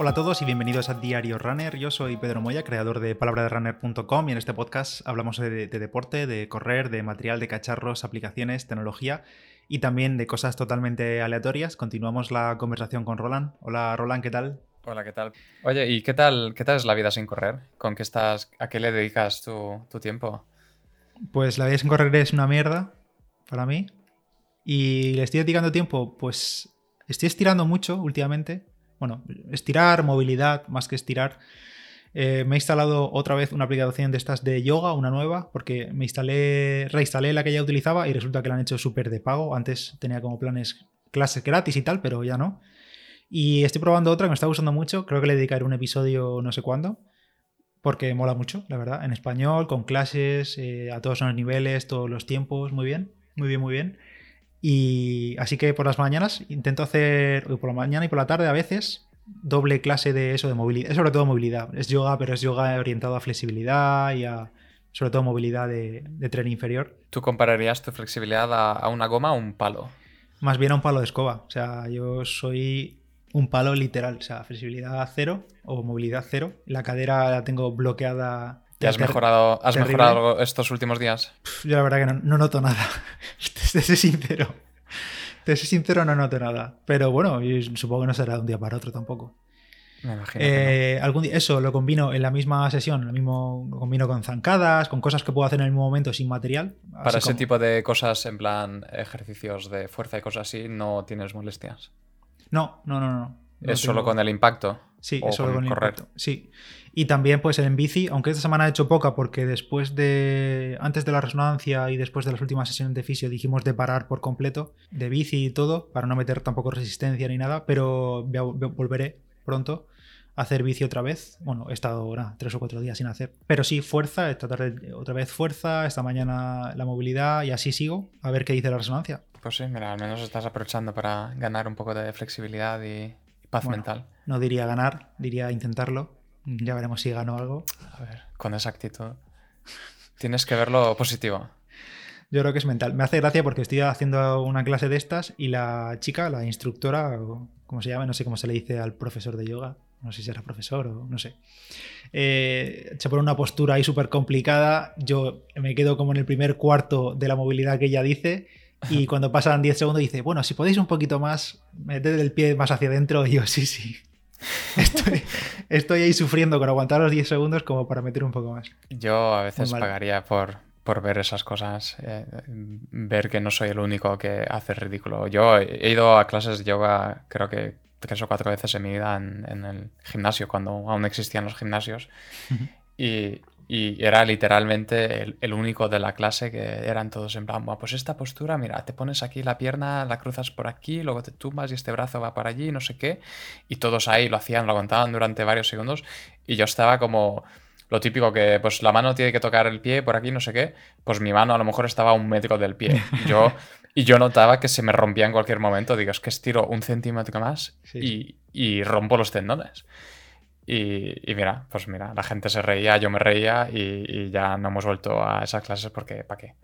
Hola a todos y bienvenidos a Diario Runner. Yo soy Pedro Moya, creador de palabraderunner.com y en este podcast hablamos de, de, deporte, de correr, de material, de cacharros, aplicaciones, tecnología y también de cosas totalmente aleatorias. Continuamos la conversación con Roland. Hola Roland, ¿qué tal? Hola, ¿qué tal? Oye, ¿y qué tal, qué tal es la vida sin correr? ¿Con qué estás, a qué le dedicas tu, tu tiempo? Pues la vida sin correr es una mierda para mí. Y le estoy dedicando tiempo, pues estoy estirando mucho últimamente bueno, estirar, movilidad, más que estirar. Eh, me he instalado otra vez una aplicación de estas de yoga, una nueva, porque me instalé, reinstalé la que ya utilizaba y resulta que la han hecho súper de pago. Antes tenía como planes clases gratis y tal, pero ya no. Y estoy probando otra que me está gustando mucho. Creo que le dedicaré un episodio no sé cuándo. Porque mola mucho, la verdad. En español, con clases, eh, a todos los niveles, todos los tiempos. Muy bien, muy bien, muy bien. Y así que por las mañanas intento hacer, por la mañana y por la tarde a veces, doble clase de eso, de movilidad. Es sobre todo movilidad. Es yoga, pero es yoga orientado a flexibilidad y a, sobre todo, movilidad de, tren inferior. ¿Tú compararías tu flexibilidad a, una goma o un palo? Más bien a un palo de escoba. O sea, yo soy un palo literal. O sea, flexibilidad cero o movilidad cero. La cadera la tengo bloqueada ¿Te has, mejorado, has mejorado estos últimos días? Yo la verdad que no, noto nada. Te soy sincero. Te soy sincero, no noto nada. Pero bueno, supongo que no será de un día para otro tampoco. Me imagino. Eh, algún día, eso lo combino en la misma sesión, lo mismo lo combino con zancadas, con cosas que puedo hacer en el mismo momento sin material. Para ese tipo de cosas, en plan ejercicios de fuerza y cosas así, no tienes molestias. No, no, no, no. Es solo con el impacto. Sí, es solo con, el impacto. Sí. Y también pues en bici, aunque esta semana he hecho poca porque después de, antes de la resonancia y después de las últimas sesiones de fisio dijimos de parar por completo, de bici y todo, para no meter tampoco resistencia ni nada, pero volveré pronto a hacer bici otra vez. Bueno, he estado tres o cuatro días sin hacer. Pero sí, fuerza, esta tarde otra vez fuerza, esta mañana la movilidad y así sigo, a ver qué dice la resonancia. Pues sí, mira, al menos estás aprovechando para ganar un poco de flexibilidad y paz mental. No diría ganar, diría intentarlo ya veremos si gano algo. A ver, con esa actitud. Tienes que verlo positivo. Yo creo que es mental. Me hace gracia porque estoy haciendo una clase de estas y la chica, la instructora, como se llama, no sé cómo se le dice al profesor de yoga, no sé si será profesor o no sé, eh, se pone una postura ahí súper complicada. Yo me quedo como en el primer cuarto de la movilidad que ella dice y cuando pasan 10 segundos dice, bueno, si podéis un poquito más, meted el pie más hacia adentro. Y yo, sí, sí. Estoy, ahí sufriendo con aguantar los 10 segundos como para meter un poco más. Yo a veces pagaría por, por ver esas cosas, eh, ver que no soy el único que hace ridículo. Yo he ido a clases de yoga, creo que tres o cuatro veces en mi vida en, el gimnasio, cuando aún existían los gimnasios. Y y era literalmente el, único de la clase que eran todos en plan, pues esta postura, mira, te pones aquí la pierna, la cruzas por aquí, luego te tumbas y este brazo va para allí, no sé qué. Y todos ahí lo hacían, lo aguantaban durante varios segundos. Y yo estaba como lo típico que pues la mano tiene que tocar el pie por aquí, no sé qué. Pues mi mano a lo mejor estaba a un metro del pie. Yo, y yo notaba que se me rompía en cualquier momento. Digo, es que estiro un centímetro más y, y rompo los tendones. Y, mira, pues mira, la gente se reía, yo me reía y, ya no hemos vuelto a esas clases porque ¿para qué?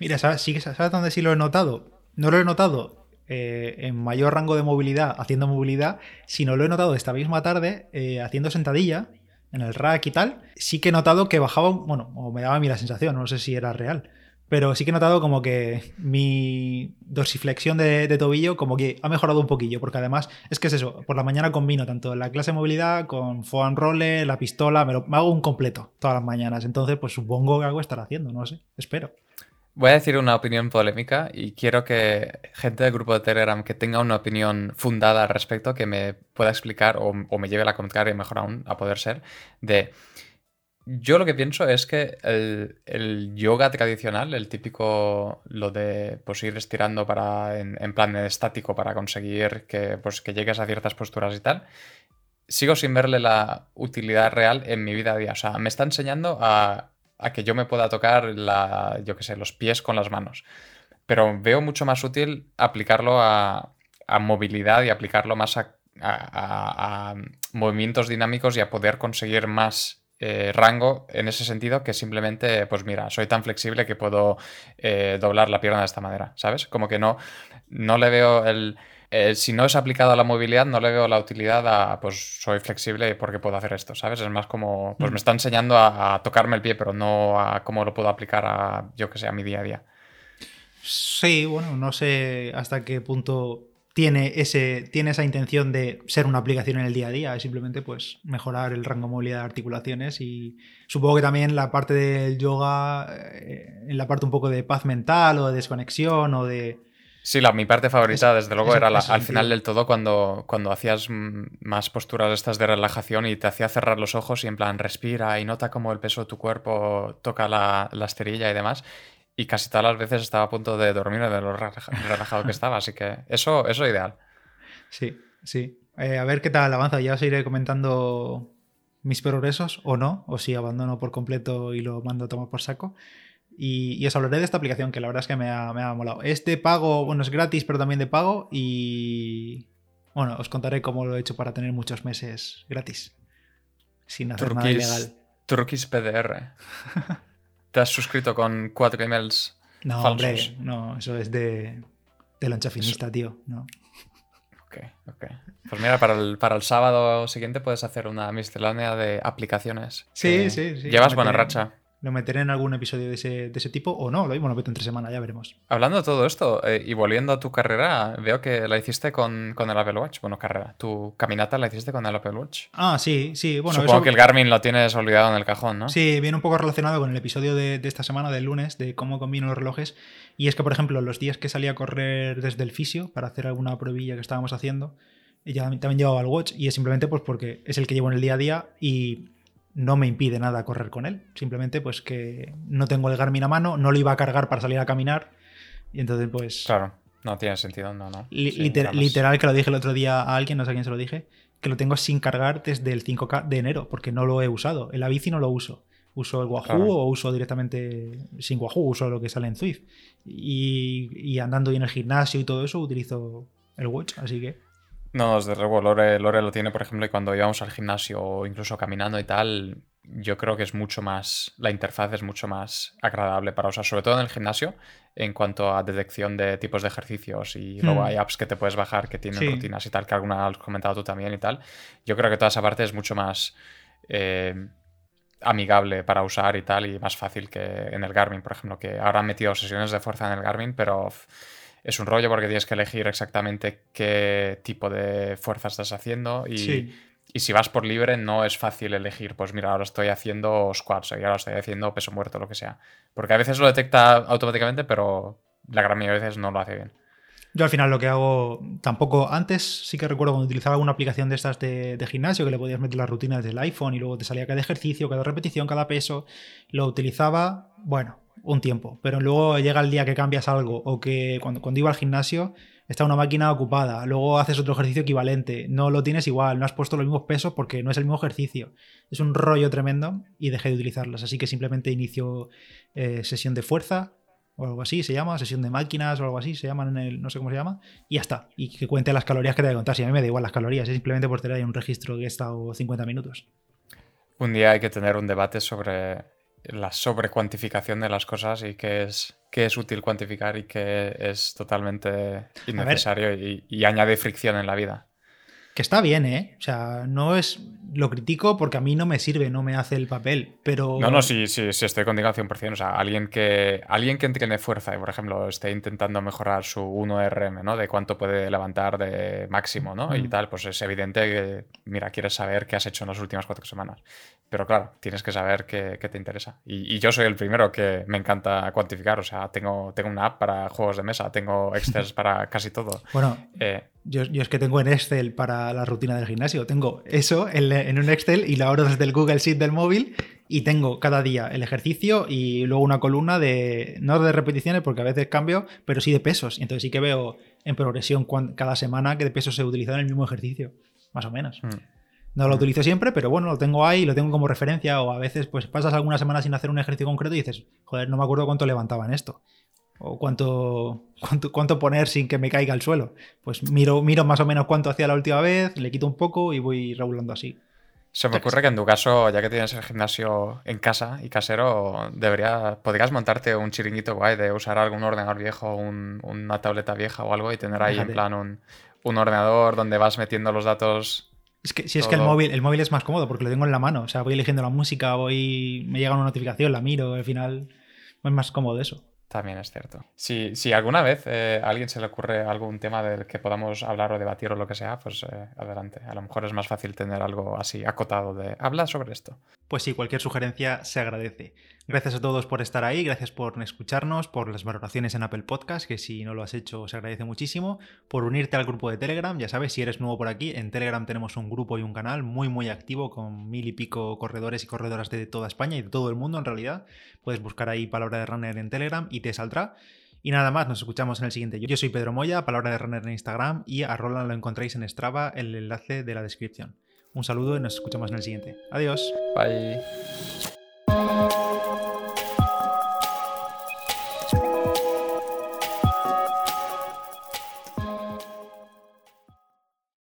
Mira, ¿sabes, ¿sabes dónde sí lo he notado? No lo he notado eh, en mayor rango de movilidad, haciendo movilidad, sino lo he notado esta misma tarde eh, haciendo sentadilla en el rack y tal. Sí que he notado que bajaba, bueno, o me daba a mí la sensación, no sé si era real, pero sí que he notado como que mi dorsiflexión de, tobillo como que ha mejorado un poquillo, porque además es que es eso, por la mañana combino tanto la clase de movilidad con foam roller, la pistola, me, lo, hago un completo todas las mañanas, entonces pues supongo que algo estará haciendo, no sé, espero. Voy a decir una opinión polémica y quiero que gente del grupo de Telegram que tenga una opinión fundada al respecto, que me pueda explicar o, o me lleve a la contraria, mejor aún, a poder ser, de yo lo que pienso es que el, yoga tradicional, el típico, lo de pues, ir estirando para, en, plan estático para conseguir que, pues, que llegues a ciertas posturas y tal, sigo sin verle la utilidad real en mi vida a día. O sea, me está enseñando a, que yo me pueda tocar la, yo qué sé, los pies con las manos. Pero veo mucho más útil aplicarlo a, movilidad y aplicarlo más a, a movimientos dinámicos y a poder conseguir más eh, rango en ese sentido que simplemente, pues mira, soy tan flexible que puedo eh, doblar la pierna de esta manera, ¿sabes? Como que no, no le veo el, eh, si no es aplicado a la movilidad, no le veo la utilidad a, pues soy flexible porque puedo hacer esto, ¿sabes? Es más como, pues me está enseñando a, tocarme el pie, pero no a cómo lo puedo aplicar a, yo que sé, a mi día a día. Sí, bueno, no sé hasta qué punto tiene, ese, tiene esa intención de ser una aplicación en el día a día, es simplemente pues mejorar el rango de movilidad de articulaciones y supongo que también la parte del yoga, eh, en la parte un poco de paz mental o de desconexión o de... Sí, la, mi parte favorita, desde luego, era al final del todo cuando, cuando hacías más posturas estas de relajación y te hacía cerrar los ojos y en plan respira y nota cómo el peso de tu cuerpo toca la, la esterilla y demás y casi todas las veces estaba a punto de dormir de lo relajado que estaba, así que eso, eso es ideal. Sí, sí. Eh, a ver qué tal avanza, ya os iré comentando mis progresos o no, o si abandono por completo y lo mando a tomar por saco. Y, os hablaré de esta aplicación que la verdad es que me ha, me ha molado. Este pago, bueno, es gratis, pero también de pago y bueno, os contaré cómo lo he hecho para tener muchos meses gratis, sin hacer nada ilegal. Turkish PDR. ¿Te has suscrito con cuatro emails? No, hombre, no, eso es de, de lancha finista, tío. No. Ok, ok. Pues mira, para el, para el sábado siguiente puedes hacer una miscelánea de aplicaciones. Sí, sí, sí. Llevas buena racha lo meteré en algún episodio de ese, tipo o no, lo mismo lo meto entre semana, ya veremos. Hablando de todo esto eh, y volviendo a tu carrera, veo que la hiciste con, con, el Apple Watch. Bueno, carrera, tu caminata la hiciste con el Apple Watch. Ah, sí, sí. Bueno, Supongo que el Garmin lo tienes olvidado en el cajón, ¿no? Sí, viene un poco relacionado con el episodio de, esta semana, del lunes, de cómo combino los relojes. Y es que, por ejemplo, los días que salí a correr desde el fisio para hacer alguna pruebilla que estábamos haciendo, ya también llevaba el watch y es simplemente pues porque es el que llevo en el día a día y no me impide nada correr con él. Simplemente pues que no tengo el Garmin a mano, no lo iba a cargar para salir a caminar. Y entonces pues... Claro, no tiene sentido, no, no. literal que lo dije el otro día a alguien, no sé a quién se lo dije, que lo tengo sin cargar desde el 5K de enero, porque no lo he usado. En la bici no lo uso. Uso el Wahoo o uso directamente sin Wahoo, uso lo que sale en Zwift. Y, y andando y en el gimnasio y todo eso utilizo el Watch, así que... No, desde luego, Lore, Lore lo tiene, por ejemplo, y cuando íbamos al gimnasio o incluso caminando y tal, yo creo que es mucho más, la interfaz es mucho más agradable para usar, sobre todo en el gimnasio, en cuanto a detección de tipos de ejercicios y luego hmm. hay apps que te puedes bajar que tienen rutinas y tal, que alguna has comentado tú también y tal. Yo creo que toda esa parte es mucho más eh, amigable para usar y tal y más fácil que en el Garmin, por ejemplo, que ahora han metido sesiones de fuerza en el Garmin, pero es un rollo porque tienes que elegir exactamente qué tipo de fuerza estás haciendo y, y, si vas por libre no es fácil elegir, pues mira, ahora estoy haciendo squats y ahora estoy haciendo peso muerto, lo que sea. Porque a veces lo detecta automáticamente, pero la gran mayoría de veces no lo hace bien. Yo al final lo que hago, tampoco antes sí que recuerdo cuando utilizaba alguna aplicación de estas de, de, gimnasio que le podías meter las rutinas del iPhone y luego te salía cada ejercicio, cada repetición, cada peso. Lo utilizaba, bueno, un tiempo, pero luego llega el día que cambias algo o que cuando, cuando iba al gimnasio está una máquina ocupada, luego haces otro ejercicio equivalente, no lo tienes igual, no has puesto los mismos pesos porque no es el mismo ejercicio. Es un rollo tremendo y dejé de utilizarlas, así que simplemente inicio eh, sesión de fuerza o algo así, se llama, sesión de máquinas o algo así, se llaman en el, no sé cómo se llama, y ya está. Y que cuente las calorías que te voy a contar. Si a mí me da igual las calorías, es simplemente por tener ahí un registro que he estado 50 minutos. Un día hay que tener un debate sobre la sobrecuantificación de las cosas y qué es, qué es útil cuantificar y qué es totalmente innecesario y, y, añade fricción en la vida. Que está bien, ¿eh? O sea, no es. Lo critico porque a mí no me sirve, no me hace el papel, pero. No, no, sí, sí, sí estoy contigo al 100%. O sea, alguien que, alguien que tiene fuerza y, por ejemplo, esté intentando mejorar su 1RM, ¿no? De cuánto puede levantar de máximo, ¿no? Y mm. tal, pues es evidente que, mira, quieres saber qué has hecho en las últimas cuatro semanas. Pero claro, tienes que saber qué, qué te interesa. Y, y, yo soy el primero que me encanta cuantificar. O sea, tengo, tengo una app para juegos de mesa, tengo Excel para casi todo. Bueno. Eh, yo, es que tengo en Excel para la rutina del gimnasio. Tengo eso en, un Excel y lo abro desde el Google Sheet del móvil y tengo cada día el ejercicio y luego una columna de, no de repeticiones porque a veces cambio, pero sí de pesos. Y entonces sí que veo en progresión cada semana qué de pesos se utilizado en el mismo ejercicio, más o menos. Mm. No lo mm. utilizo siempre, pero bueno, lo tengo ahí, lo tengo como referencia o a veces pues pasas algunas semanas sin hacer un ejercicio concreto y dices, joder, no me acuerdo cuánto levantaba en esto o cuánto, cuánto, poner sin que me caiga al suelo. Pues miro, miro más o menos cuánto hacía la última vez, le quito un poco y voy regulando así. Se me ocurre que en tu caso, ya que tienes el gimnasio en casa y casero, debería, podrías montarte un chiringuito guay de usar algún ordenador viejo, una tableta vieja o algo y tener ahí en plan un, un ordenador donde vas metiendo los datos. Es que si es que el móvil, el móvil es más cómodo porque lo tengo en la mano. O sea, voy eligiendo la música, voy. me llega una notificación, la miro, al final es más cómodo eso. También es cierto. Si, si alguna vez eh, a alguien se le ocurre algún tema del que podamos hablar o debatir o lo que sea, pues eh, adelante. A lo mejor es más fácil tener algo así acotado de hablar sobre esto. Pues sí, cualquier sugerencia se agradece. Gracias a todos por estar ahí, gracias por escucharnos, por las valoraciones en Apple Podcast, que si no lo has hecho se agradece muchísimo, por unirte al grupo de Telegram, ya sabes, si eres nuevo por aquí, en Telegram tenemos un grupo y un canal muy muy activo con mil y pico corredores y corredoras de toda España y de todo el mundo en realidad. Puedes buscar ahí palabra de runner en Telegram y te saldrá. Y nada más, nos escuchamos en el siguiente. Yo soy Pedro Moya, palabra de runner en Instagram y a Roland lo encontráis en Strava, el enlace de la descripción. Un saludo y nos escuchamos en el siguiente. Adiós. Bye.